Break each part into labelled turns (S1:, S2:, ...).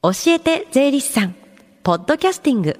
S1: 教えて税理士さん。ポッドキャスティング。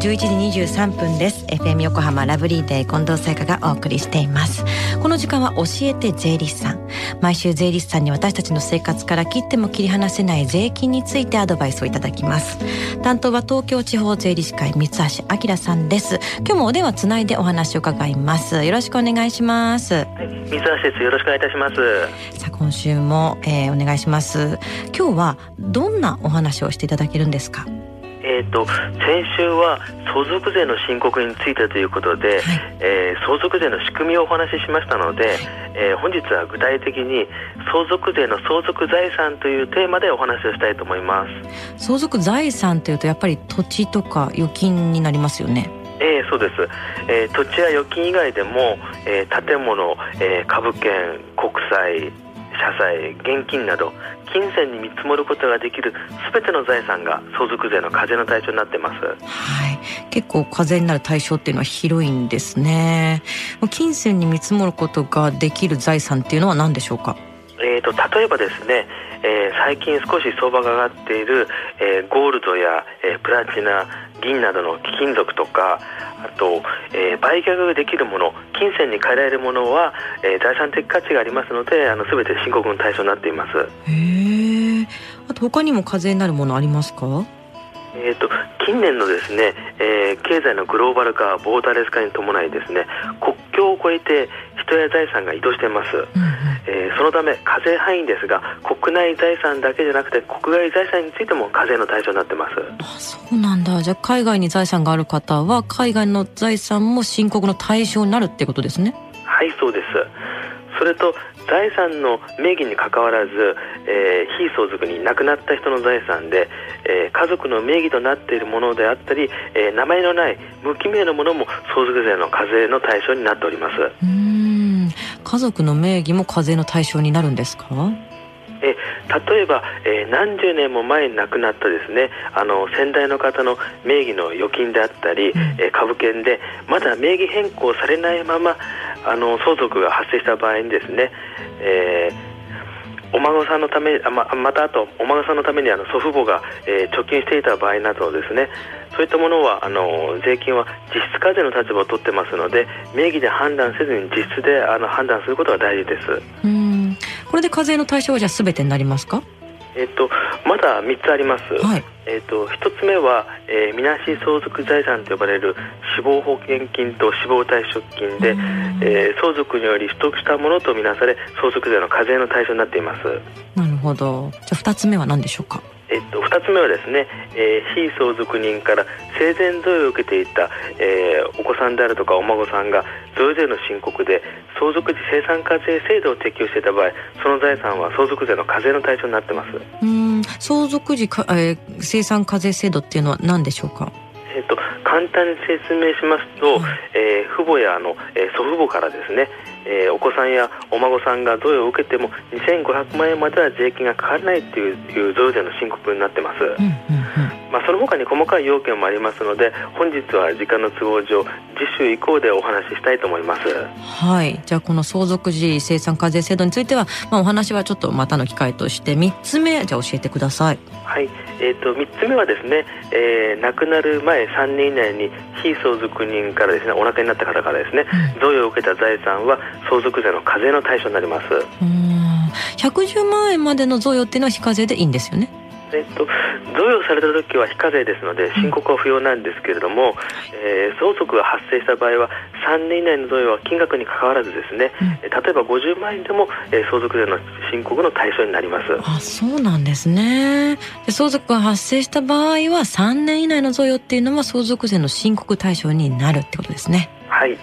S1: 11時23分です。FM 横浜ラブリーデー近藤沙耶香がお送りしています。この時間は教えて税理士さん。毎週税理士さんに私たちの生活から切っても切り離せない税金についてアドバイスをいただきます。担当は東京地方税理士会三橋明さんです。今日もお電話つないでお話を伺います。よろしくお願いします。はい
S2: 三橋です。よろしくお願いいたします。
S1: さあ今週も、えー、お願いします。今日はどんなお話をしていただけるんですか？
S2: えーと、先週は相続税の申告についてということで、はい、えー、相続税の仕組みをお話ししましたので、えー、本日は具体的に相続税の相続財産というテーマでお話をしたいと思います。
S1: 相続財産というとやっぱり土地とか預金になりますよね。
S2: えー、そうです、えー、土地や預金以外でも、えー、建物、えー、株券国債社債現金など金銭に見積もることができる全ての財産が相続税の課税の対象になってます。
S1: はい。結構課税になる対象っていうのは広いんですね。金銭に見積もることができる財産っていうのは何でしょうか？
S2: えーと、例えばですね、えー、最近少し相場が上がっている、えー、ゴールドや、えー、プラチナ銀などの貴金属とかあと、えー、売却できるもの金銭に換えられるものは、えー、財産的価値がありますのであの全て申告の対象になっています。
S1: へえあと他にも課税になるものありますか？
S2: えーと、近年のですね、えー、経済のグローバル化ボーダレス化に伴いですね国境を越えて人や財産が移動しています、うん、えー、そのため課税範囲ですが国内財産だけじゃなくて国外財産についても課税の対象になってます。
S1: あそうなんだ。じゃあ海外に財産がある方は海外の財産も申告の対象になるってことですね。
S2: はいそうです。それと財産の名義にかかわらず、えー、非相続に亡くなった人の財産で、えー、家族の名義となっているものであったり、えー、名前のない無記名のものも相続税の課税の対象になっております。
S1: うん家族の名義も課税の対象になるんですか？
S2: え例えば、えー、何十年も前に亡くなったですねあの先代の方の名義の預金であったり、うん、えー、株券でまだ名義変更されないままあの相続が発生した場合にですね、えーお孫さんのためままたあとお孫さんのためにあの祖父母が、えー、貯金していた場合などですねそういったものはあの税金は実質課税の立場を取ってますので名義で判断せずに実質であの判断することが大事です。
S1: うん。これで課税の対象はじゃあ全てになりますか？
S2: えっと、まだ3つあります、はい、えっと、1つ目は、えー、みなし相続財産と呼ばれる死亡保険金と死亡退職金で、えー、相続により取得したものとみなされ相続税の課税の対象になっています。
S1: なるほど。じゃあ2つ目は何でしょうか？
S2: えっと、2つ目はですね、えー、非相続人から生前贈与を受けていた、えー、お子さんであるとかお孫さんが贈与税の申告で相続時生産課税制度を適用していた場合その財産は相続税の課税の対象になってます。
S1: うん相続時か、えー、生産課税制度っていうのは何でしょうか、
S2: 簡単に説明しますと、はい、えー、父母やあの、えー、祖父母からですね、えー、お子さんやお孫さんが贈与を受けても2500万円までは税金がかからないといういう贈与税の申告になってます、うんうんうんまあ、その他に細かい要件もありますので本日は時間の都合上次週以降でお話ししたいと思います。
S1: はい。じゃあこの相続時生産課税制度については、まあ、お話はちょっとまたの機会として3つ目じゃあ教えてください。
S2: はい、えーと、3つ目はですね、えー、亡くなる前3年以内に非相続人からですねお亡くなりになった方からですね、うん、贈与を受けた財産は相続税の課税の対象になります。うん。
S1: 110万円までの贈与っていうのは非課税でいいんですよね
S2: えっと、贈与された時は非課税ですので申告は不要なんですけれども、うん、えー、相続が発生した場合は3年以内の贈与は金額にかかわらずですね、うん、例えば50万円でも、えー、相続税の申告の対象になります。
S1: あそうなんですね。で相続が発生した場合は3年以内の贈与っていうのは相続税の申告対象になるってことですね。
S2: はい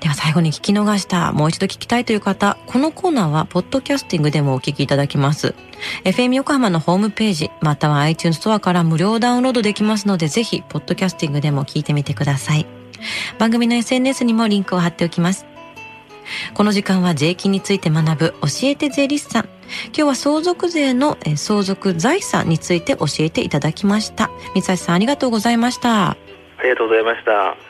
S1: では最後に聞き逃した、もう一度聞きたいという方、このコーナーは、ポッドキャスティングでもお聞きいただきます。FM 横浜のホームページ、または iTunes ストアから無料ダウンロードできますので、ぜひ、ポッドキャスティングでも聞いてみてください。番組の SNS にもリンクを貼っておきます。この時間は税金について学ぶ教えて税理士さん。今日は相続税の相続財産について教えていただきました。三橋さんありがとうございました。
S2: ありがとうございました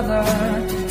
S3: Together.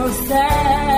S3: so sad.